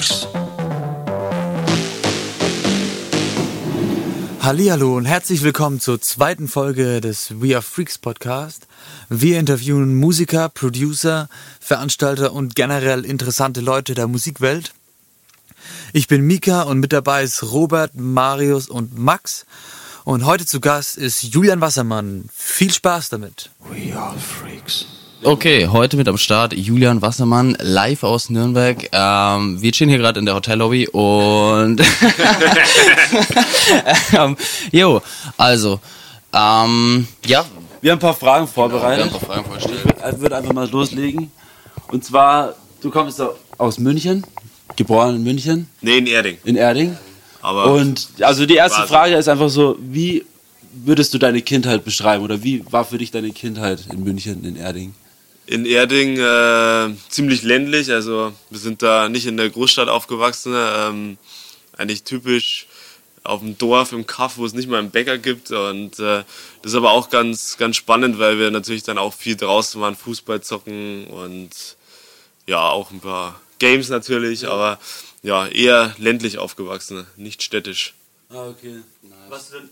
Freaks. Hallihallo und herzlich willkommen zur zweiten Folge des We Are Freaks Podcast. Wir interviewen Musiker, Producer, Veranstalter und generell interessante Leute der Musikwelt. Ich bin Mika und mit dabei ist Robert, Marius und Max. Und heute zu Gast ist Julian Wassermann. Viel Spaß damit. We are freaks. Okay, heute mit am Start Julian Wassermann, live aus Nürnberg. Ähm, wir chillen hier gerade in der Hotellobby und ähm, jo, also ähm, ja, Wir haben ein paar Fragen wir vorbereitet. haben ein paar Fragen vorgestellt. Ich würde einfach mal loslegen. Und zwar, du kommst aus München, geboren in München, Nee, in Erding. in Erding. Aber Und also die erste. Frage ist einfach so, wie würdest du deine Kindheit beschreiben oder wie war für dich deine Kindheit in München, in Erding? In Erding äh, ziemlich ländlich. Also wir sind da nicht in der Großstadt aufgewachsen. Ähm, eigentlich typisch auf dem Dorf, im Kaff, wo es nicht mal einen Bäcker gibt. Und äh, das ist aber auch ganz, ganz spannend, weil wir natürlich dann auch viel draußen waren, Fußball zocken und ja, auch ein paar Games natürlich, aber ja, eher ländlich aufgewachsen, nicht städtisch. Ah, okay. Was denn?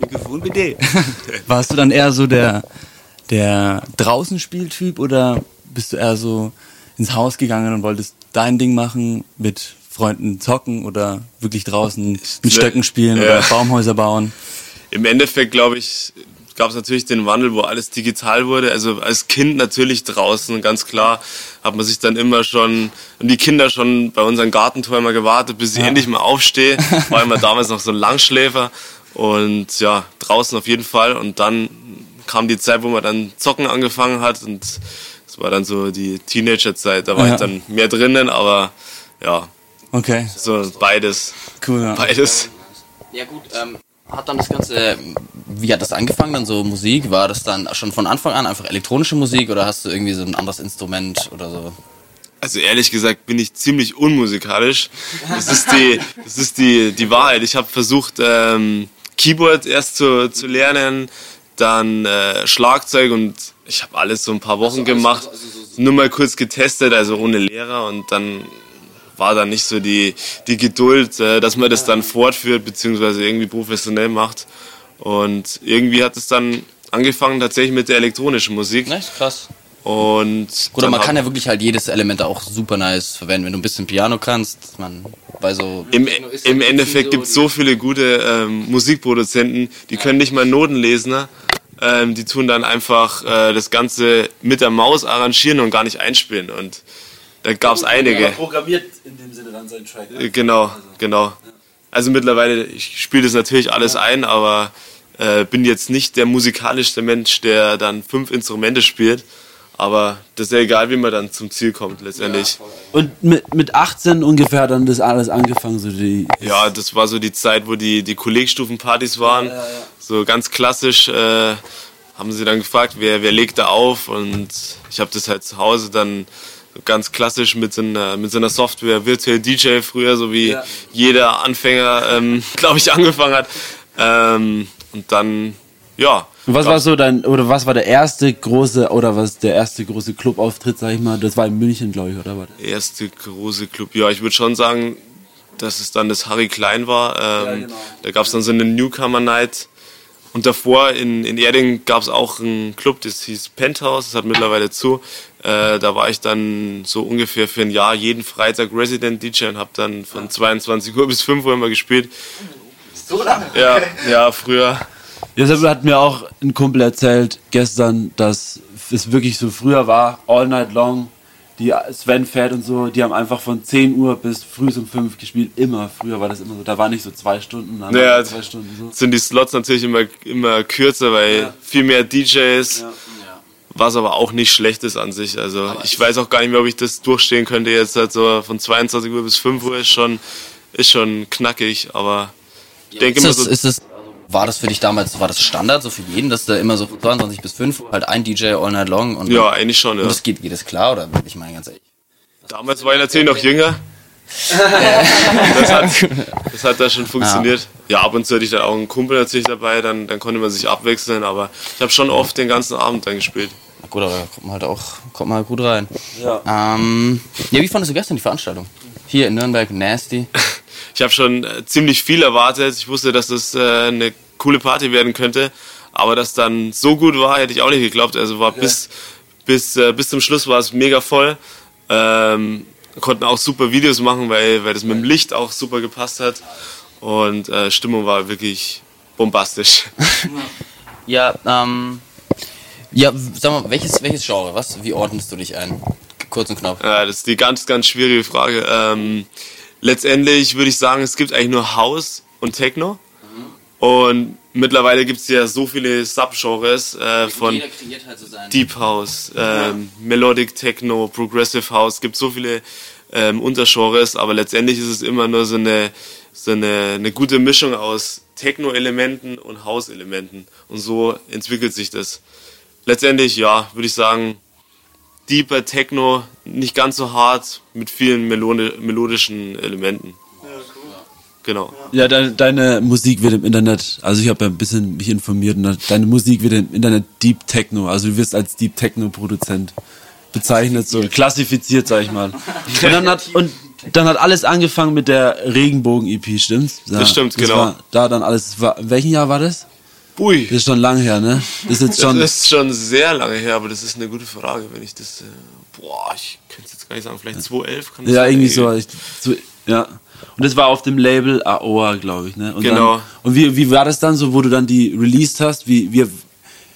Mikrofon bitte. Warst du dann eher so der der draußen Spieltyp oder bist du eher so ins Haus gegangen und wolltest dein Ding machen mit Freunden zocken oder wirklich draußen mit Stöcken spielen Ja. oder Baumhäuser bauen? Im Endeffekt, glaube ich, gab es natürlich den Wandel, wo alles digital wurde. Also als Kind natürlich draußen, ganz klar, hat man sich dann immer schon, und die Kinder schon bei unserem Gartentor immer gewartet, bis ich endlich mal aufstehe. War immer damals noch so ein Langschläfer. Und ja, draußen auf jeden Fall. Und dann kam die Zeit, wo man dann zocken angefangen hat. Und es war dann so die Teenagerzeit. Da war Ja. ich dann mehr drinnen, aber ja, Okay, so beides. cool. Ja. Beides. Ja gut, ähm, hat dann das Ganze, wie hat das angefangen dann so Musik? War das dann schon von Anfang an einfach elektronische Musik oder hast du irgendwie so ein anderes Instrument oder so? Also ehrlich gesagt bin ich ziemlich unmusikalisch. Das ist die, das ist die, die Wahrheit. Ich habe versucht, ähm, Keyboard erst zu, zu lernen, dann äh, Schlagzeug und ich habe alles so ein paar Wochen gemacht. Nur mal kurz getestet, also ohne Lehrer und dann war da nicht so die, die Geduld, äh, dass man das dann fortführt, beziehungsweise irgendwie professionell macht. Und irgendwie hat es dann angefangen tatsächlich mit der elektronischen Musik. Nice, krass. Und Oder man kann ja wirklich halt jedes Element auch super nice verwenden. Wenn du ein bisschen Piano kannst, man bei so... Im, im Endeffekt gibt es so viele gute ähm, Musikproduzenten, die können nicht mal Noten lesen. ne? Ähm, die tun dann einfach äh, das Ganze mit der Maus arrangieren und gar nicht einspielen. Und da gab es einige. programmiert in dem Sinne dann seinen Track. Äh, Genau, genau. Also mittlerweile, ich spiele das natürlich alles ein, aber äh, bin jetzt nicht der musikalischste Mensch, der dann fünf Instrumente spielt. Aber das ist ja egal, wie man dann zum Ziel kommt letztendlich. Und mit, mit 18 ungefähr hat dann das alles angefangen, so die. Ja, das war so die Zeit, wo die, die Kollegstufenpartys waren. So ganz klassisch äh, haben sie dann gefragt, wer, wer legt da auf? Und ich habe das halt zu Hause dann ganz klassisch mit so einer, mit so einer Software, Virtual DJ früher, so wie Ja. jeder Anfänger, ähm, glaube ich, angefangen hat. Ähm, und dann, ja. Und was war so dein, oder was war der erste große, oder was der erste große Clubauftritt, sag ich mal? Das war in München, glaube ich, oder was? erste große Club. Ja, ich würde schon sagen, dass es dann das Harry Klein war. Ähm, genau. Da gab es dann so eine Newcomer Night. Und davor in, in Erding gab es auch einen Club, das hieß Penthouse, das hat mittlerweile zu. Äh, da war ich dann so ungefähr für ein Jahr jeden Freitag Resident DJ und habe dann von 22 Uhr bis 5 Uhr immer gespielt. So lange? Ja, ja, früher. Deshalb hat mir auch ein Kumpel erzählt gestern, dass es wirklich so früher war, all night long. Die Sven Fett und so, die haben einfach von 10 Uhr bis früh um 5 gespielt. Immer. Früher war das immer so. Da war nicht so zwei Stunden, dann Ja, zwei Stunden so. sind die Slots natürlich immer, immer kürzer, weil viel mehr DJs, was aber auch nicht schlecht ist an sich. Also ich weiß auch gar nicht mehr, ob ich das durchstehen könnte jetzt halt so von 22 Uhr bis 5 Uhr ist schon, ist schon knackig, aber ich denke immer das, so, ist das, war das für dich damals, war das Standard so für jeden, dass da immer so von 22 bis 5 halt ein DJ all night long und, ja, eigentlich schon, ja. und das geht, geht das klar oder ich meine ganz ehrlich? Damals war ich natürlich noch jünger. das, hat, das hat da schon funktioniert. Ja. ab und zu hatte ich dann auch einen Kumpel natürlich dabei, dann, dann konnte man sich abwechseln, aber ich habe schon oft den ganzen Abend dann gespielt. Na gut, aber da kommt man halt auch kommt man halt gut rein. Ja. Ähm, ja, wie fandest du gestern die Veranstaltung? Hier in Nürnberg, Nasty. Ich habe schon äh, ziemlich viel erwartet. Ich wusste, dass das äh, eine coole Party werden könnte. Aber dass dann so gut war, hätte ich auch nicht geglaubt. Also war bis, bis, äh, bis zum Schluss war es mega voll. Ähm, konnten auch super Videos machen, weil, weil das mit dem Licht auch super gepasst hat. Und äh, Stimmung war wirklich bombastisch. Ja, ähm, ja, sag mal, welches, welches Genre, was? Wie ordnest du dich ein? Kurz und knapp. Ja, das ist die ganz, ganz schwierige Frage. Ähm, letztendlich würde ich sagen, es gibt eigentlich nur House und Techno. Und mittlerweile gibt es ja so viele Subgenres äh, von halt so. Deep House, ähm, Melodic Techno, Progressive House, gibt so viele ähm, Untergenres, aber letztendlich ist es immer nur so eine, so eine, eine gute Mischung aus Techno-Elementen und House-Elementen. Und so entwickelt sich das. Letztendlich, ja, würde ich sagen, deeper Techno, nicht ganz so hart, mit vielen melodi melodischen Elementen. Genau. Ja, deine, deine Musik wird im Internet, also ich habe ja ein bisschen mich informiert, und deine Musik wird im Internet Deep Techno, also du wirst als Deep Techno Produzent bezeichnet, so klassifiziert, sag ich mal. Und dann hat, und dann hat alles angefangen mit der Regenbogen-EP, stimmt's? Da, Das stimmt, genau. War, da dann alles, war, in welchem Jahr war das? Ui, Das ist schon lange her, ne? Das ist jetzt das schon, ist schon sehr lange her, aber das ist eine gute Frage, wenn ich das, äh, boah, ich könnte es jetzt gar nicht sagen, vielleicht 2011 kann das ja, irgendwie so, ich, so, ja. Und das war auf dem Label AOA, glaube ich, ne? Und Genau. Dann, und wie, wie war das dann so, wo du dann die released hast? Wie, wie,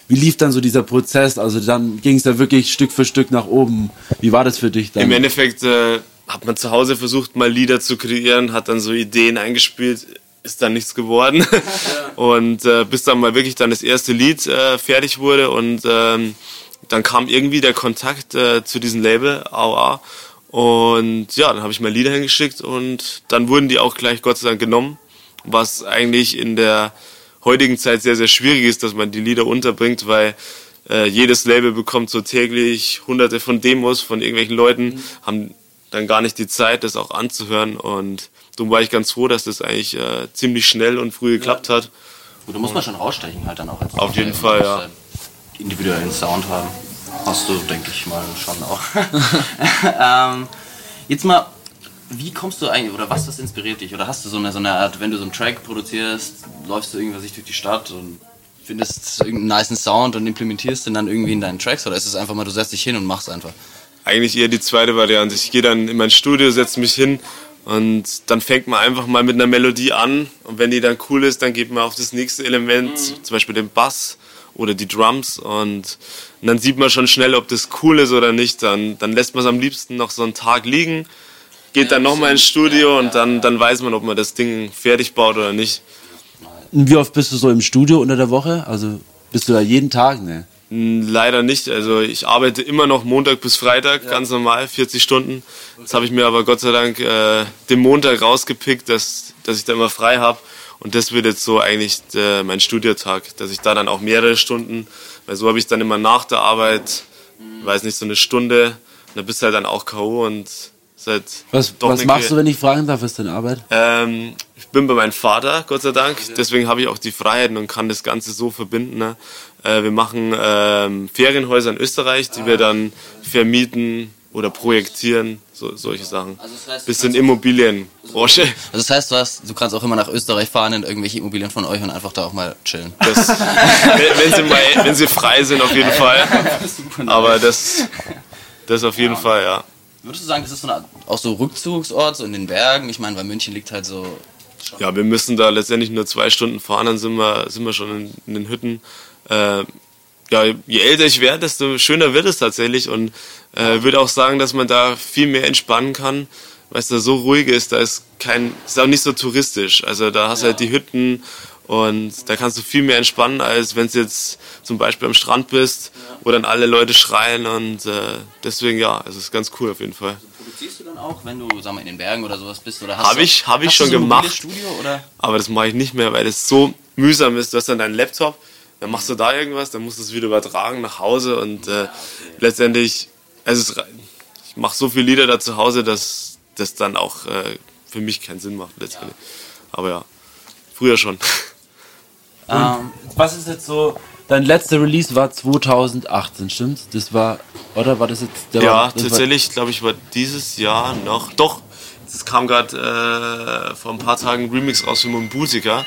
wie lief dann so dieser Prozess? Also dann ging es da wirklich Stück für Stück nach oben. Wie war das für dich dann? Im Endeffekt äh, hat man zu Hause versucht, mal Lieder zu kreieren, hat dann so Ideen eingespielt, ist dann nichts geworden. und äh, bis dann mal wirklich dann das erste Lied äh, fertig wurde und ähm, dann kam irgendwie der Kontakt äh, zu diesem Label, AOA. Und ja, dann habe ich mal Lieder hingeschickt und dann wurden die auch gleich Gott sei Dank genommen, was eigentlich in der heutigen Zeit sehr, sehr schwierig ist, dass man die Lieder unterbringt, weil äh, jedes Label bekommt so täglich hunderte von Demos von irgendwelchen Leuten, haben dann gar nicht die Zeit, das auch anzuhören und darum war ich ganz froh, dass das eigentlich äh, ziemlich schnell und früh geklappt hat. Gut, da muss man schon rausstechen halt dann auch. Auf jeden Fall, ja. halt Individuellen Sound haben. Hast du, denke ich mal, schon auch. ähm, jetzt mal, wie kommst du eigentlich, oder was, was inspiriert dich? Oder hast du so eine, so eine Art, wenn du so einen Track produzierst, läufst du irgendwas durch die Stadt und findest irgendeinen niceen Sound und implementierst den dann irgendwie in deinen Tracks? Oder ist es einfach mal, du setzt dich hin und machst einfach? Eigentlich eher die zweite Variante. Ich gehe dann in mein Studio, setze mich hin und dann fängt man einfach mal mit einer Melodie an und wenn die dann cool ist, dann geht man auf das nächste Element, zum Beispiel den Bass oder die Drums und dann sieht man schon schnell, ob das cool ist oder nicht. Dann, dann lässt man es am liebsten noch so einen Tag liegen, geht dann nochmal ins Studio und dann, dann weiß man, ob man das Ding fertig baut oder nicht. Und wie oft bist du so im Studio unter der Woche? Also bist du da jeden Tag? Ne? Leider nicht. Also ich arbeite immer noch Montag bis Freitag, ganz normal, 40 Stunden. Jetzt habe ich mir aber Gott sei Dank äh, den Montag rausgepickt, dass, dass ich da immer frei habe. Und das wird jetzt so eigentlich äh, mein Studiotag, dass ich da dann auch mehrere Stunden, weil so habe ich dann immer nach der Arbeit, weiß nicht, so eine Stunde. Und da bist du halt dann auch K.O. und halt Was, doch was machst du, wenn ich fragen darf, was ist deine Arbeit? ähm, ich bin bei meinem Vater, Gott sei Dank. Deswegen habe ich auch die Freiheiten und kann das Ganze so verbinden. Ne? Äh, wir machen ähm, Ferienhäuser in Österreich, die wir dann vermieten oder projektieren, so, solche Sachen. Also das heißt, Bisschen Immobilienbranche. Also das heißt, du, hast, du kannst auch immer nach Österreich fahren in irgendwelche Immobilien von euch und einfach da auch mal chillen. Das, wenn, sie mal, wenn sie frei sind, auf jeden Fall. Aber das, das auf jeden Fall, ja. Würdest du sagen, das ist so eine auch so Rückzugsort, so in den Bergen? Ich meine, weil München liegt halt so. Ja, wir müssen da letztendlich nur zwei Stunden fahren, dann sind wir, sind wir schon in, in den Hütten. Äh, ja, je älter ich werde, desto schöner wird es tatsächlich und äh, würde auch sagen, dass man da viel mehr entspannen kann, weil es da so ruhig ist. Da ist kein, ist auch nicht so touristisch. Also da hast du halt die Hütten und da kannst du viel mehr entspannen, als wenn du jetzt zum Beispiel am Strand bist, wo dann alle Leute schreien und äh, deswegen ja, es ist ganz cool auf jeden Fall. Produzierst du dann auch, wenn du, sag mal, in den Bergen oder sowas bist? Oder Hab du- ich- hab ich hast schon so gemacht. Studio oder? Aber das mache ich nicht mehr, weil das so mühsam ist. Du hast dann deinen Laptop, dann machst du da irgendwas, dann musst du es wieder übertragen nach Hause und äh, letztendlich, also es, ich mache so viele Lieder da zu Hause, dass das dann auch äh, für mich keinen Sinn macht letztendlich. Aber ja, früher schon. Ähm, Was ist jetzt so, dein letzter Release war 2018, stimmt's? Das war, oder war das jetzt der Ja, war, tatsächlich, glaube ich, war dieses Jahr noch. Doch, es kam gerade äh, vor ein paar Tagen ein Remix raus für Mombusika.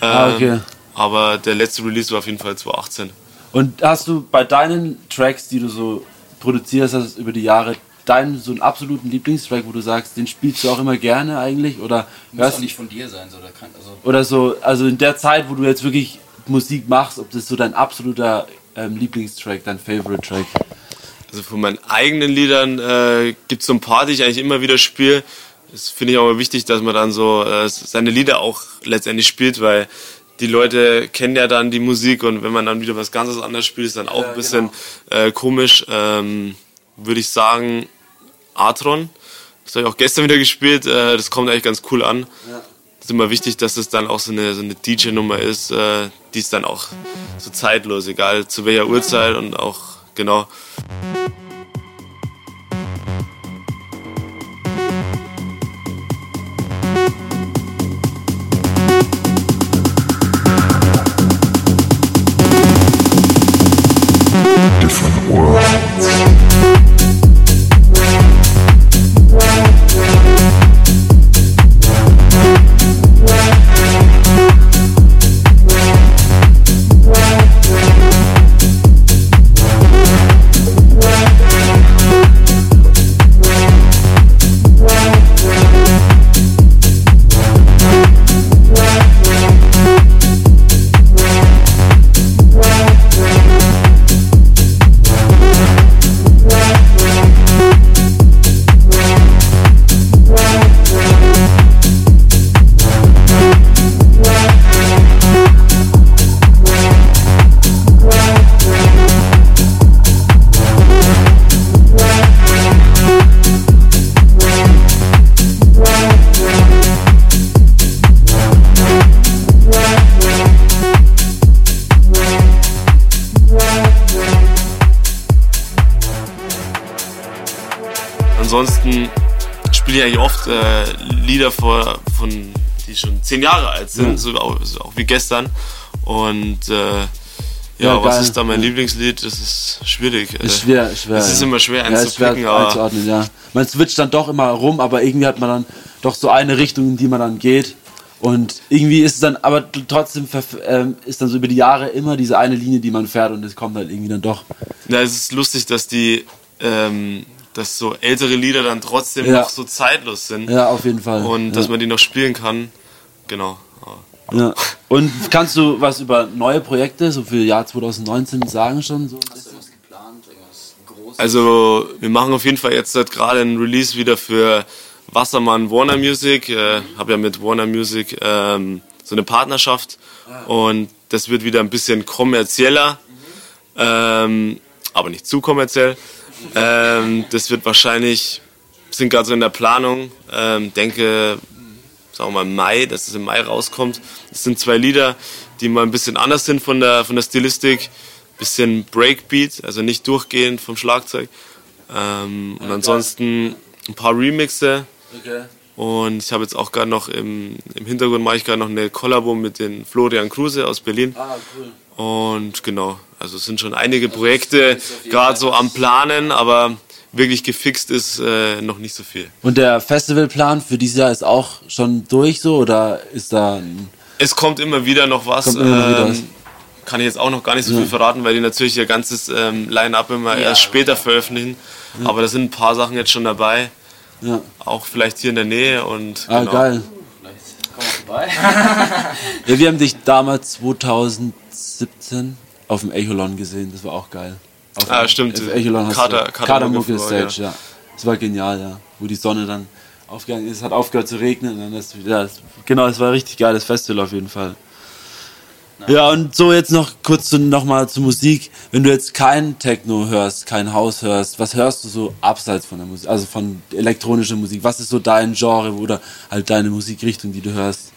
Ähm, Ah, okay. Aber der letzte Release war auf jeden Fall 2018. War, und hast du bei deinen Tracks, die du so produzierst hast über die Jahre, deinen so einen absoluten Lieblingstrack, wo du sagst, den spielst du auch immer gerne eigentlich? Oder Muss hörst auch nicht von dir sein, so, kann, also oder so, also in der Zeit, wo du jetzt wirklich Musik machst, ob das so dein absoluter ähm, Lieblingstrack, dein Favorite Track? Also von meinen eigenen Liedern äh, gibt es so ein paar, die ich eigentlich immer wieder spiele. Das finde ich auch immer wichtig, dass man dann so äh, seine Lieder auch letztendlich spielt, weil die Leute kennen ja dann die Musik und wenn man dann wieder was ganz anderes spielt, ist dann auch ein bisschen äh, komisch. Ähm, Würde ich sagen, Atron. Das habe ich auch gestern wieder gespielt. Äh, das kommt eigentlich ganz cool an. Es ist immer wichtig, dass es dann auch so eine, so eine DJ-Nummer ist. Äh, die ist dann auch so zeitlos, egal zu welcher Uhrzeit und auch genau. Jahre alt sind, so, auch, so auch wie gestern. Und äh, ja, Ja, was geil. ist da mein Ja. Lieblingslied? Das ist schwierig. äh, Ist schwer, schwer. Es ist ja. immer schwer ja, einzupicken, aber einzuordnen, ja. Man switcht dann doch immer rum, aber irgendwie hat man dann doch so eine Richtung, in die man dann geht. Und irgendwie ist es dann, aber trotzdem ähm, ist dann so über die Jahre immer diese eine Linie, die man fährt und es kommt halt irgendwie dann doch. ja, es ist lustig, dass die, ähm, dass so ältere Lieder dann trotzdem Ja. noch so zeitlos sind Ja, auf jeden Fall. und ja. dass man die noch spielen kann. Genau. Ja. Und kannst du was über neue Projekte, so für Jahr 2019 sagen schon? So? hast du irgendwas geplant, irgendwas Großes? Also wir machen auf jeden Fall jetzt halt gerade einen Release wieder für Wassermann Warner Music. Äh, habe ja mit Warner Music ähm, so eine Partnerschaft und das wird wieder ein bisschen kommerzieller, ähm, aber nicht zu kommerziell. Ähm, das wird wahrscheinlich, sind gerade so in der Planung, ähm, denke, sagen wir mal Mai, dass es im Mai rauskommt. Das sind zwei Lieder, die mal ein bisschen anders sind von der, von der Stilistik. Bisschen Breakbeat, also nicht durchgehend vom Schlagzeug. Ähm, und ansonsten ein paar Remixe. Okay. Und ich habe jetzt auch gerade noch im, im Hintergrund mache ich gerade noch eine Kollabo mit den Florian Kruse aus Berlin. Ah, cool. Und genau, also es sind schon einige Projekte gerade so am Planen, aber wirklich gefixt ist äh, noch nicht so viel. Und der Festivalplan für dieses Jahr ist auch schon durch so oder ist da ein Es kommt immer wieder noch was. Kommt immer noch wieder ähm, was. Kann ich jetzt auch noch gar nicht so viel verraten, weil die natürlich ihr ganzes ähm, Line-Up immer erst später veröffentlichen. Aber da sind ein paar Sachen jetzt schon dabei. Ja. Auch vielleicht hier in der Nähe und Ah, genau. geil. Vielleicht komm mal vorbei. Ja, wir haben dich damals 2017 auf dem Echolon gesehen, das war auch geil. Auf Ah, stimmt. Auf Echolon hast Kader- du Kader- Kadermucke Mucke Stage, ja. Das war genial, ja. Wo die Sonne dann aufgegangen ist, hat aufgehört zu regnen und dann ist wieder, genau, es war ein richtig geiles Festival auf jeden Fall. Ja, und so jetzt noch kurz zu, noch mal zur Musik. Wenn du jetzt kein Techno hörst, kein Haus hörst, was hörst du so abseits von der Musik, also von elektronischer Musik? Was ist so dein Genre oder halt deine Musikrichtung, die du hörst?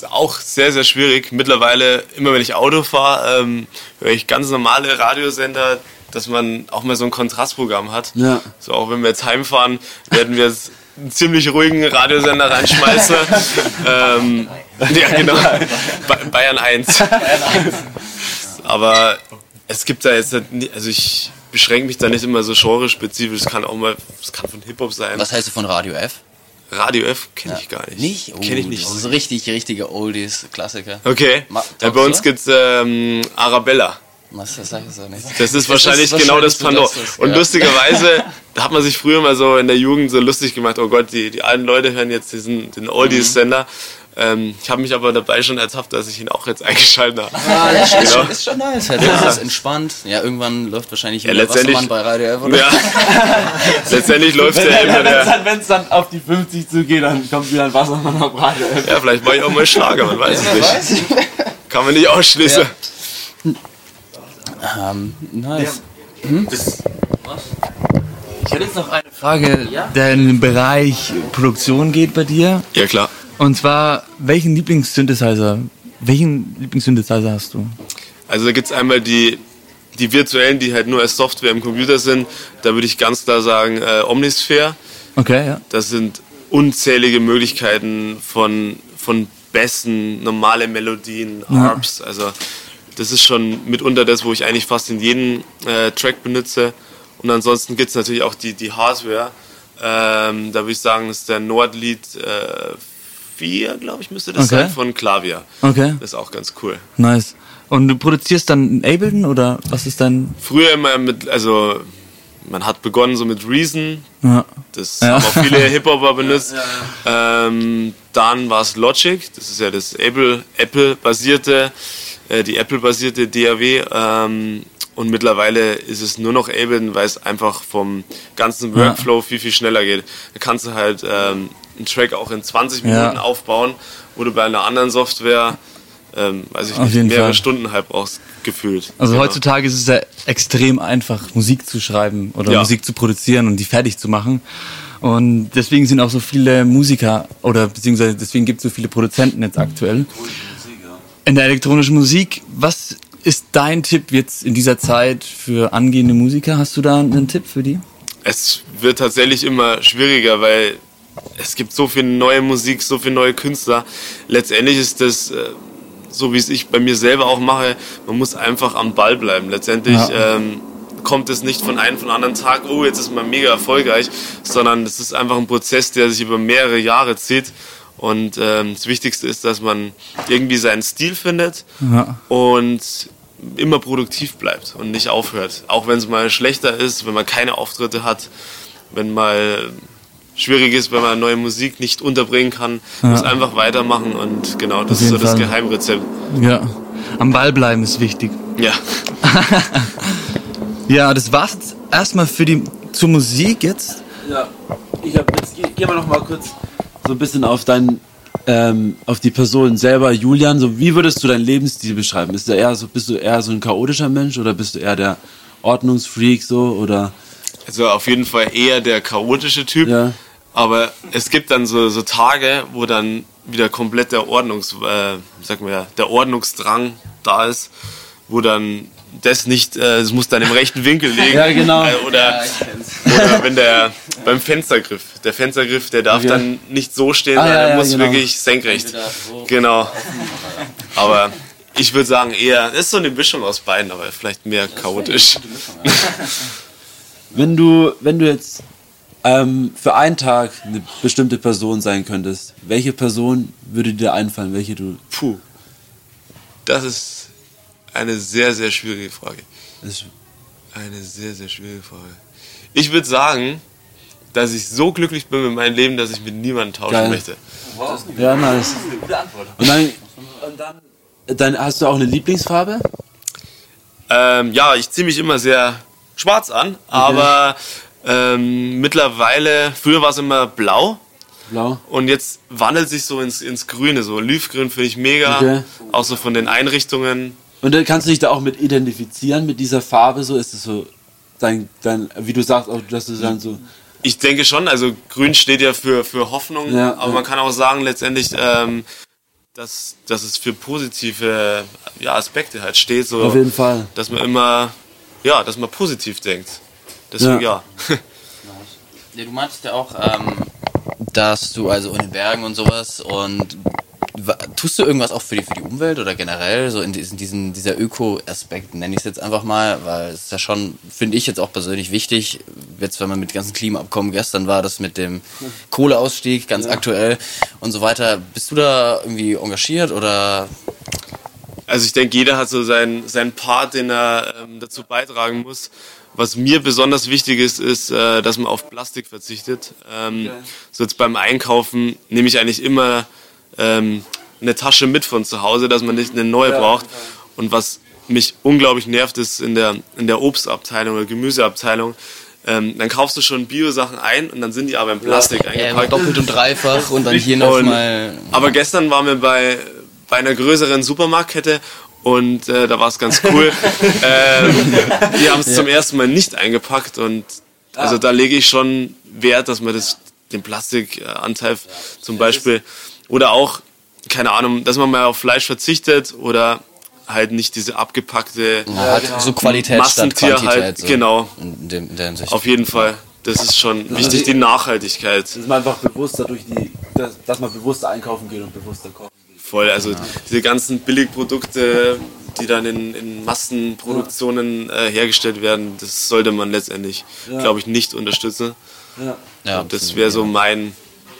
Ist auch sehr, sehr schwierig. Mittlerweile, immer wenn ich Auto fahre, ähm, höre ich ganz normale Radiosender, dass man auch mal so ein Kontrastprogramm hat. Ja. So auch wenn wir jetzt heimfahren, werden wir jetzt einen ziemlich ruhigen Radiosender reinschmeißen. ähm, ja, genau. Ba- Bayern 1. Aber es gibt da jetzt, also ich beschränke mich da nicht immer so genrespezifisch. Es kann auch mal, es kann von Hip-Hop sein. Was heißt du von Radio F? Radio F kenne ich gar nicht. Nicht? Oh, Kenne ich nicht. Das ist richtig, richtige Oldies, Klassiker. Okay. Ma- Ja, bei uns gibt's ähm, Arabella. Was, das sag ich so nicht. Das ist wahrscheinlich ist genau das so das, Und ja. lustigerweise, da hat man sich früher mal so in der Jugend so lustig gemacht, oh Gott, die, die alten Leute hören jetzt diesen, den Oldies-Sender. Ähm, ich habe mich aber dabei schon ertappt, dass ich ihn auch jetzt eingeschaltet habe. Ah, das ist, Genau. schon, ist schon nice. Halt. Das ist entspannt. Ja, irgendwann läuft wahrscheinlich Ja, letztendlich- Wassermann bei Radio F, oder? Ja. Letztendlich läuft Wenn der immer der. es dann auf die 50 zugeht, dann kommt wieder ein Wassermann auf Radio. Ja, vielleicht mache ich auch mal Schlager, man weiß es nicht. Kann man nicht ausschließen. Ähm, nice. Ich hätte jetzt noch eine Frage, der in den Bereich Produktion geht bei dir. Ja, klar. Und zwar, welchen Lieblingssynthesizer, welchen Lieblingssynthesizer hast du? Also da gibt's einmal die, die virtuellen, die halt nur als Software im Computer sind. Da würde ich ganz klar sagen äh, Omnisphere. Okay, ja. Das sind unzählige Möglichkeiten von, von Bässen, normale Melodien, Harps. Also das ist schon mitunter das, wo ich eigentlich fast in jedem äh, Track benutze. Und ansonsten gibt's natürlich auch die, die Hardware. Ähm, da würde ich sagen, das ist der Nordlied äh, 4, glaube ich, müsste das Okay. sein, von Klavier. Okay, Das ist auch ganz cool. nice. Und du produzierst dann Ableton oder was ist dein... Früher immer mit, also man hat begonnen so mit Reason, Ja. das Ja. haben auch viele Hip-Hopper benutzt. Ähm, dann war es Logic, das ist ja das Apple, Apple-basierte, äh, die Apple-basierte DAW. Ähm, und mittlerweile ist es nur noch Ableton, weil es einfach vom ganzen Workflow viel, viel schneller geht. Da kannst du halt ähm, einen Track auch in 20 Ja. Minuten aufbauen, wo du bei einer anderen Software, ähm, weiß ich nicht, mehrere Fall. Stunden halb brauchst, gefühlt. Also Genau. heutzutage ist es ja extrem einfach, Musik zu schreiben oder Ja. Musik zu produzieren und die fertig zu machen. Und deswegen sind auch so viele Musiker oder beziehungsweise deswegen gibt es so viele Produzenten jetzt aktuell. In der elektronischen Musik, was ist dein Tipp jetzt in dieser Zeit für angehende Musiker? Hast du da einen Tipp für die? es wird tatsächlich immer schwieriger, weil es gibt so viel neue Musik, so viele neue Künstler. Letztendlich ist das, äh, so wie es ich bei mir selber auch mache, man muss einfach am Ball bleiben. Letztendlich Ja. ähm, kommt es nicht von einem von anderen Tag, oh, jetzt ist man mega erfolgreich, sondern es ist einfach ein Prozess, der sich über mehrere Jahre zieht. Und ähm, das Wichtigste ist, dass man irgendwie seinen Stil findet Ja. und immer produktiv bleibt und nicht aufhört. Auch wenn es mal schlechter ist, wenn man keine Auftritte hat, wenn mal schwierig ist, wenn man neue Musik nicht unterbringen kann, muss einfach weitermachen und genau, das ist so das Fall. Geheimrezept. Ja. Am Ball bleiben ist wichtig. Ja. Ja, das war's jetzt erstmal für die zur Musik jetzt. Ja, ich hab jetzt geh, geh mal noch mal kurz so ein bisschen auf dein ähm, auf die Person selber, Julian. So, wie würdest du deinen Lebensstil beschreiben? Ist der eher so, bist du eher so ein chaotischer Mensch oder bist du eher der Ordnungsfreak so oder? Also auf jeden Fall eher der chaotische Typ. Ja. Aber es gibt dann so, so Tage, wo dann wieder komplett der Ordnungs, äh, sag mal, der Ordnungsdrang da ist, wo dann das nicht, äh, es muss dann im rechten Winkel liegen. Ja, genau. Äh, oder, oder wenn der beim Fenstergriff, der Fenstergriff, der darf Okay. dann nicht so stehen, Ah, sondern ja, der ja, muss genau. wirklich senkrecht. So Genau. Aber ich würde sagen eher, es ist so eine Mischung aus beiden, aber vielleicht mehr chaotisch. Wenn du, wenn du jetzt ähm, für einen Tag eine bestimmte Person sein könntest, welche Person würde dir einfallen, welche du? Puh. Das ist eine sehr, sehr schwierige Frage. Das, Eine sehr, sehr schwierige Frage. Ich würde sagen, dass ich so glücklich bin mit meinem Leben, dass ich mit niemandem tauschen Geil. möchte. ja, nice. Und dann, und dann, dann hast du auch eine Lieblingsfarbe? Ähm, ja, ich ziehe mich immer sehr schwarz an, aber ähm, mittlerweile, früher war es immer blau Blau. und jetzt wandelt sich so ins, ins Grüne. So Olivgrün finde ich mega, Okay. auch so von den Einrichtungen. Und dann kannst du dich da auch mit identifizieren mit dieser Farbe, so ist es so dein, dein, wie du sagst, auch, dass du dann so. Ich denke schon, also grün steht ja für, für Hoffnung, Ja, aber ja. man kann auch sagen letztendlich, ähm, dass, dass es für positive ja, Aspekte halt steht, so, Auf jeden Fall. dass man immer, ja, dass man positiv denkt. Deswegen ja. Ja, du meintest ja auch, ähm, dass du also in den Bergen und sowas und wa- tust du irgendwas auch für die, für die Umwelt oder generell so in diesen, diesen dieser Öko-Aspekt, nenne ich es jetzt einfach mal, weil es ist ja schon, finde ich jetzt auch persönlich wichtig, jetzt wenn man mit ganzen Klimaabkommen, gestern war das mit dem Kohleausstieg ganz ja. aktuell und so weiter. Bist du da irgendwie engagiert oder also ich denke, jeder hat so seinen, seinen Part, den er ähm, dazu beitragen muss. Was mir besonders wichtig ist, ist, äh, dass man auf Plastik verzichtet. Ähm, okay. So jetzt beim Einkaufen nehme ich eigentlich immer ähm, eine Tasche mit von zu Hause, dass man nicht eine neue ja, braucht. Okay. Und was mich unglaublich nervt, ist in der, in der Obstabteilung oder Gemüseabteilung, ähm, dann kaufst du schon Bio-Sachen ein und dann sind die aber in Plastik ja, eingepackt. Ja, doppelt und dreifach und dann hier nochmal. Aber gestern waren wir bei, bei einer größeren Supermarktkette und äh, da war es ganz cool. ähm, die haben es ja. zum ersten Mal nicht eingepackt und also da lege ich schon Wert, dass man das, den Plastikanteil zum Beispiel oder auch, keine Ahnung, dass man mal auf Fleisch verzichtet oder halt nicht diese abgepackte ja, genau. so Qualität Massentier statt Quantität, halt, so genau. In, dem, in der. Auf jeden Fall. Das ist schon also wichtig, die Nachhaltigkeit. Dass man einfach bewusster durch die, dass, dass man bewusster einkaufen geht und bewusster kochen Voll, also ja. diese ganzen Billigprodukte, die dann in, in Massenproduktionen ja. äh, hergestellt werden, das sollte man letztendlich, ja. glaube ich, nicht unterstützen. Ja. ja das wäre so mein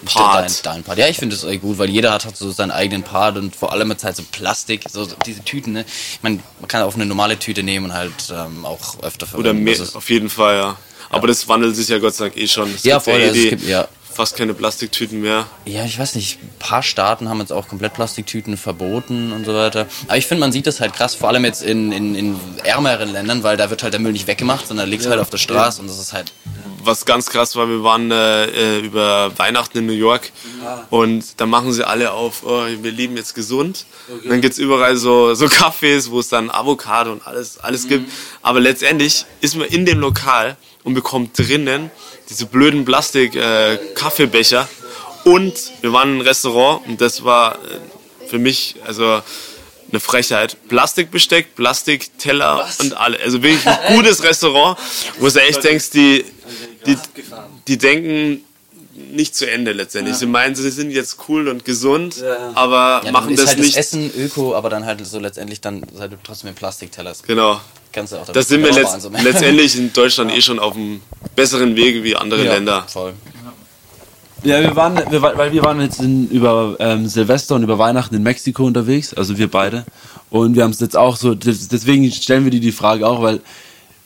Part. Dein, dein Part. Ja, ich finde es gut, weil jeder hat, hat so seinen eigenen Part und vor allem jetzt halt so Plastik, so diese Tüten, ne? Ich meine, man kann auch eine normale Tüte nehmen und halt ähm, auch öfter verwenden. Oder mehr, auf jeden Fall, ja. Aber das wandelt sich ja Gott sei Dank eh schon. Es ja, voll, ja, eh die, gibt, ja fast keine Plastiktüten mehr. Ja, ich weiß nicht, ein paar Staaten haben jetzt auch komplett Plastiktüten verboten und so weiter. Aber ich finde, man sieht das halt krass, vor allem jetzt in, in, in ärmeren Ländern, weil da wird halt der Müll nicht weggemacht, sondern liegt ja. halt auf der Straße ja. und das ist halt. Was ganz krass war, wir waren äh, über Weihnachten in New York ja. und da machen sie alle auf, oh, wir leben jetzt gesund. Okay. dann gibt es überall so, so Cafés, wo es dann Avocado und alles, alles mhm. gibt. Aber letztendlich ist man in dem Lokal und bekommt drinnen diese blöden Plastik-Kaffeebecher. Äh, und wir waren im Restaurant und das war äh, für mich also eine Frechheit. Plastikbesteck, Plastikteller Was? und alle. Also wirklich ein gutes Restaurant, wo du echt denkst, die, die, die denken nicht zu Ende letztendlich. Ja. Sie meinen, sie sind jetzt cool und gesund, ja. aber ja, machen das halt nicht. Das Essen Öko, aber dann halt so letztendlich dann seid du trotzdem im Plastikteller. Genau. Kannst du auch das sind wir letzt, letztendlich in Deutschland eh schon auf einem besseren Wege wie andere Länder. Voll. Ja, wir waren, wir, weil wir waren jetzt in, über ähm, Silvester und über Weihnachten in Mexiko unterwegs, also wir beide. Und wir haben es jetzt auch so, deswegen stellen wir dir die Frage auch, weil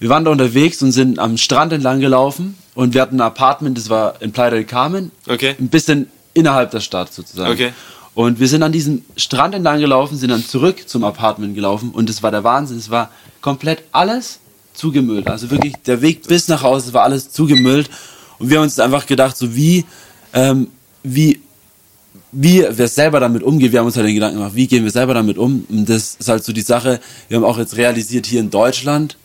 wir waren da unterwegs und sind am Strand entlang gelaufen und wir hatten ein Apartment, das war in Playa del Carmen. Okay. Ein bisschen innerhalb der Stadt sozusagen. Okay. Und wir sind an diesem Strand entlang gelaufen, sind dann zurück zum Apartment gelaufen und es war der Wahnsinn. Es war komplett alles zugemüllt. Also wirklich der Weg bis nach Hause war alles zugemüllt. Und wir haben uns einfach gedacht, so wie, ähm, wie, wie wir selber damit umgehen. Wir haben uns halt den Gedanken gemacht, wie gehen wir selber damit um? Und das ist halt so die Sache. Wir haben auch jetzt realisiert hier in Deutschland,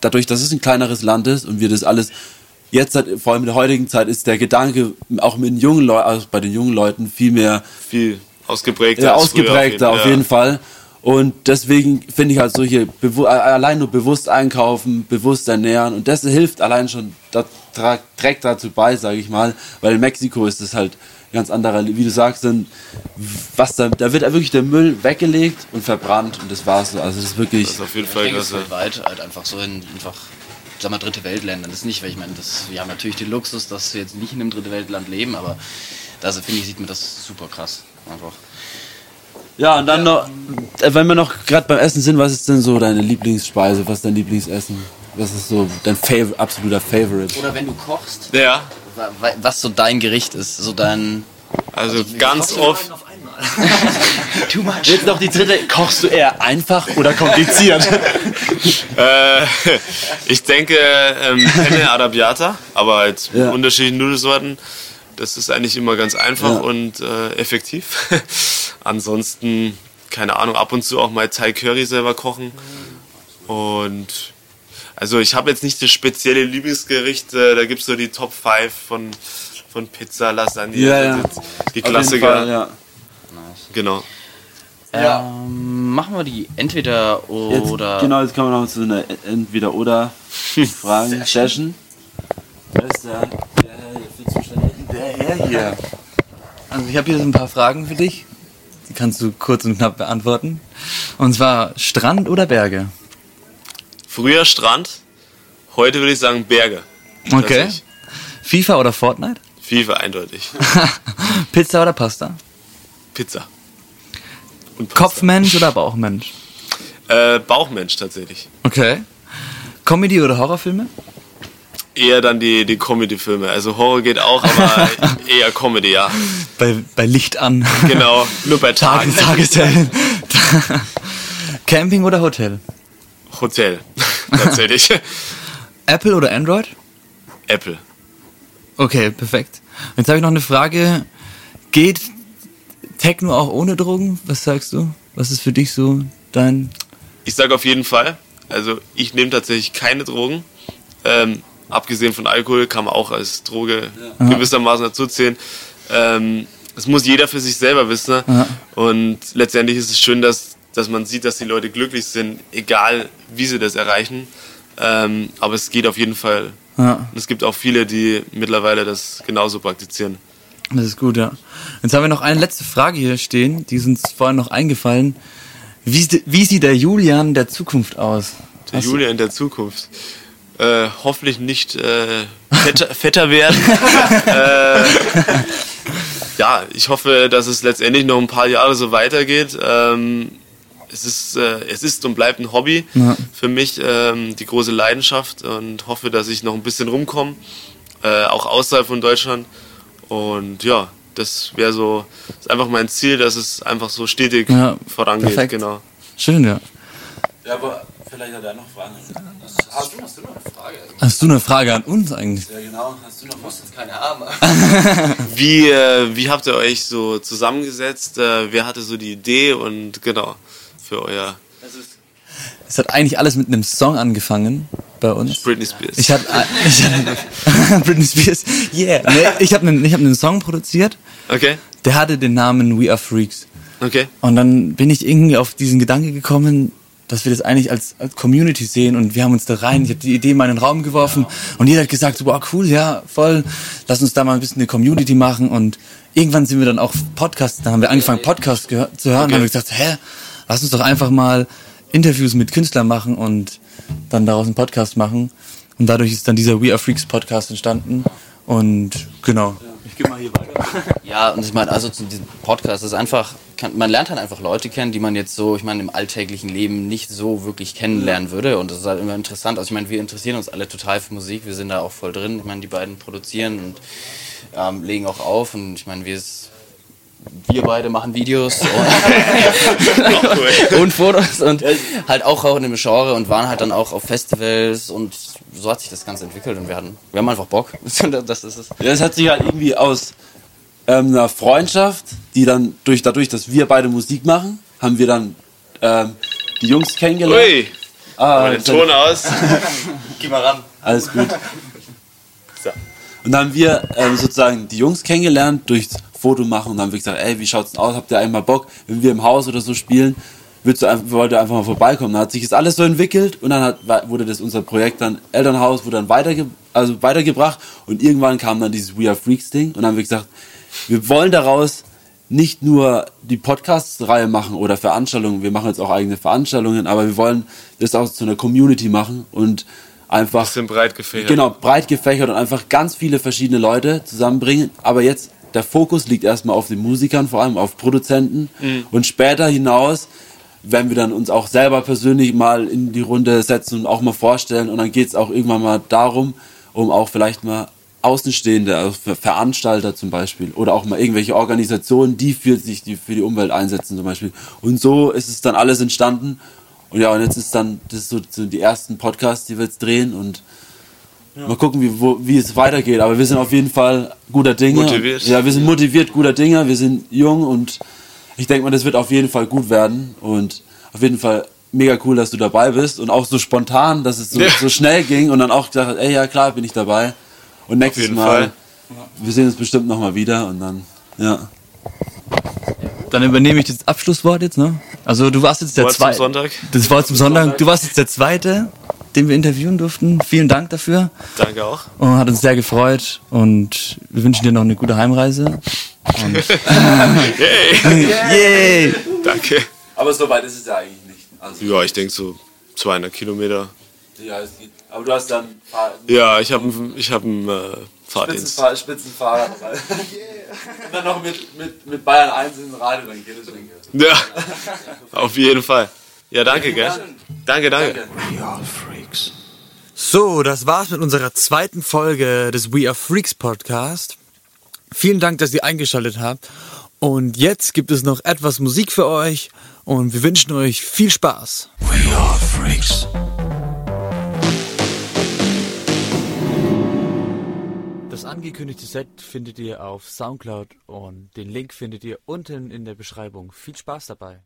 dadurch, dass es ein kleineres Land ist und wir das alles jetzt, vor allem in der heutigen Zeit, ist der Gedanke auch mit den jungen Leuten, also bei den jungen Leuten viel mehr. Viel ausgeprägter. Ja, ausgeprägter auf jeden, auf jeden Fall. Und deswegen finde ich halt solche, allein nur bewusst einkaufen, bewusst ernähren und das hilft allein schon, das trägt dazu bei, sage ich mal, weil in Mexiko ist es halt ganz anderer, wie du sagst, dann, was da, da wird wirklich der Müll weggelegt und verbrannt und das war's. Also das ist wirklich. Das ist auf jeden Fall ich weltweit halt einfach so in einfach sag mal, dritte Weltländern. Das ist nicht, weil ich meine, das, wir haben natürlich den Luxus, dass wir jetzt nicht in einem dritte Weltland leben, aber da finde ich, sieht man das super krass. Einfach. Ja, und dann noch, äh, wenn wir noch gerade beim Essen sind, was ist denn so deine Lieblingsspeise? Was ist dein Lieblingsessen? Was ist so dein Fav absoluter Favorite? Oder wenn du kochst, ja. was so dein Gericht ist, so dein. Also, also ganz oft. Too much. Jetzt noch die dritte. Kochst du eher einfach oder kompliziert? äh, ich denke, ähm, Penne Arabiata, aber halt ja. mit unterschiedlichen Nudelsorten. Das ist eigentlich immer ganz einfach ja. und äh, effektiv. Ansonsten, keine Ahnung, ab und zu auch mal Thai Curry selber kochen. Und also ich habe jetzt nicht das spezielle Lieblingsgericht, äh, da gibt es so die Top 5 von, von Pizza, Lasagne, ja, ja. die Klassiker. Fall, ja. Genau. Ähm, machen wir die entweder oder. Jetzt, genau, jetzt kommen wir noch zu einer entweder oder Fragen Session. Wer ist der, der, der, der Herr hier? Also ich habe hier so ein paar Fragen für dich. Die kannst du kurz und knapp beantworten. Und zwar Strand oder Berge? Früher Strand, heute würde ich sagen Berge. Okay. FIFA oder Fortnite? FIFA eindeutig. Pizza oder Pasta? Pizza. Kopfmensch oder Bauchmensch? Äh, Bauchmensch tatsächlich. Okay. Comedy oder Horrorfilme? Eher dann die, die Comedy-Filme. Also Horror geht auch, aber eher Comedy, ja. Bei, bei Licht an. Genau, nur bei Tagen. Tages, Tageshellen. Camping oder Hotel? Hotel, tatsächlich. Apple oder Android? Apple. Okay, perfekt. Jetzt habe ich noch eine Frage. Geht Techno auch ohne Drogen? Was sagst du? Was ist für dich so dein... Ich sage auf jeden Fall. Also ich nehme tatsächlich keine Drogen. Ähm, abgesehen von Alkohol kann man auch als Droge gewissermaßen dazu zählen. Ähm, das muss jeder für sich selber wissen. Ja. Und letztendlich ist es schön, dass, dass man sieht, dass die Leute glücklich sind, egal wie sie das erreichen. Ähm, aber es geht auf jeden Fall. Ja, Und es gibt auch viele, die mittlerweile das genauso praktizieren. Das ist gut, ja. Jetzt haben wir noch eine letzte Frage hier stehen, die ist uns vorhin noch eingefallen. Wie, sieht- wie sieht der Julian der Zukunft aus? Der Hast du- Julia in der Zukunft. Äh, hoffentlich nicht äh, fetter, fetter werden. äh, ja, ich hoffe, dass es letztendlich noch ein paar Jahre so weitergeht. Ähm, es, ist, äh, es ist und bleibt ein Hobby Ja. für mich, ähm, die große Leidenschaft und hoffe, dass ich noch ein bisschen rumkomme, äh, auch außerhalb von Deutschland. Und ja, das wäre so ist einfach mein Ziel, dass es einfach so stetig Ja, vorangeht. perfekt. Genau. Schön, ja. Ja, aber vielleicht hat er noch Fragen. Hast du, hast du noch eine Frage? Hast du eine Frage an uns eigentlich? Ja, genau. Hast du noch was? keine Arme. Wie, äh, wie habt ihr euch so zusammengesetzt? Äh, wer hatte so die Idee und genau für euer Es hat eigentlich alles mit einem Song angefangen bei uns. Britney Spears? Ich ich hatte Britney Spears, yeah. Nee, ich habe einen, ich hab einen Song produziert, okay, der hatte den Namen We Are Freaks. okay. Und dann bin ich irgendwie auf diesen Gedanke gekommen, dass wir das eigentlich als, als Community sehen und wir haben uns da rein, ich habe die Idee mal in den Raum geworfen und jeder hat gesagt, wow, cool, ja, voll, lass uns da mal ein bisschen eine Community machen und irgendwann sind wir dann auch Podcasts, dann haben wir angefangen Podcasts zu hören und haben gesagt, hä, lass uns doch einfach mal Interviews mit Künstlern machen und dann daraus einen Podcast machen und dadurch ist dann dieser We Are Freaks Podcast entstanden und genau. Ich geh mal hier weiter. Ja, und ich meine, also zu diesem Podcast ist einfach, kann, man lernt halt einfach Leute kennen, die man jetzt so, ich meine, im alltäglichen Leben nicht so wirklich kennenlernen würde. Und das ist halt immer interessant. Also ich meine, wir interessieren uns alle total für Musik, wir sind da auch voll drin. Ich meine, die beiden produzieren und ähm, legen auch auf. Und ich meine, wir, wir beide machen Videos und, und Fotos und halt auch, auch in dem Genre und waren halt dann auch auf Festivals und so hat sich das Ganze entwickelt und wir hatten, wir haben einfach Bock. Das ist es. Das hat sich halt irgendwie aus ähm, einer Freundschaft, die dann durch dadurch, dass wir beide Musik machen, haben wir dann ähm, die Jungs kennengelernt. Ui, Ah, mal den Ton aus. Geh mal ran. Alles gut. So. Und dann haben wir ähm, sozusagen die Jungs kennengelernt durchs Foto machen und dann haben wir gesagt, ey, wie schaut's denn aus? Habt ihr einmal Bock, wenn wir im Haus oder so spielen? Du einfach, wollt ihr einfach mal vorbeikommen? Dann hat sich das alles so entwickelt und dann hat, wurde das unser Projekt dann Elternhaus wurde dann weiterge also weitergebracht und irgendwann kam dann dieses We Are Freaks Ding und dann haben wir gesagt, wir wollen daraus nicht nur die Podcast-Reihe machen oder Veranstaltungen, wir machen jetzt auch eigene Veranstaltungen, aber wir wollen das auch zu einer Community machen und einfach Bisschen breit gefächert. Genau, breit gefächert und einfach ganz viele verschiedene Leute zusammenbringen. Aber jetzt, der Fokus liegt erstmal auf den Musikern, vor allem auf Produzenten. Und später hinaus werden wir dann uns auch selber persönlich mal in die Runde setzen und auch mal vorstellen. Und dann geht es auch irgendwann mal darum, um auch vielleicht mal Außenstehende, also Veranstalter zum Beispiel, oder auch mal irgendwelche Organisationen, die für sich die für die Umwelt einsetzen zum Beispiel. Und so ist es dann alles entstanden. Und ja, und jetzt ist dann, das so die ersten Podcasts, die wir jetzt drehen und mal gucken, wie, wo, wie es weitergeht. Aber wir sind auf jeden Fall guter Dinge. Motiviert. Ja, wir sind motiviert, guter Dinge. Wir sind jung und ich denke mal, das wird auf jeden Fall gut werden. Und auf jeden Fall mega cool, dass du dabei bist und auch so spontan, dass es so, Ja. so schnell ging und dann auch gesagt hast, ey, ja klar, bin ich dabei. Und nächstes Mal, Fall. wir sehen uns bestimmt nochmal wieder und dann, ja. Dann übernehme ich das Abschlusswort jetzt, ne? Also du warst jetzt der zweite. Sonntag. Das Wort zum Sonntag. Du warst jetzt der zweite, den wir interviewen durften. Vielen Dank dafür. Danke auch. Und hat uns sehr gefreut und wir wünschen dir noch eine gute Heimreise. Und Yay! Danke. Aber so weit ist es ja eigentlich nicht. Also, Ja, ich denke so 200 Kilometer. ja, es geht. Aber du hast dann Ja, ich habe ich hab einen äh, Fahrdienst. Spitzenfahr Spitzenfahrrad. Und dann noch mit, mit, mit Bayern 1 in Radio, dann geht es schon. Ja, auf jeden Fall. Ja, danke, gell? Danke, danke. So, das war's mit unserer zweiten Folge des We Are Freaks Podcast. Vielen Dank, dass ihr eingeschaltet habt. Und jetzt gibt es noch etwas Musik für euch und wir wünschen euch viel Spaß. We are freaks. Das angekündigte Set findet ihr auf Soundcloud und den Link findet ihr unten in der Beschreibung. Viel Spaß dabei.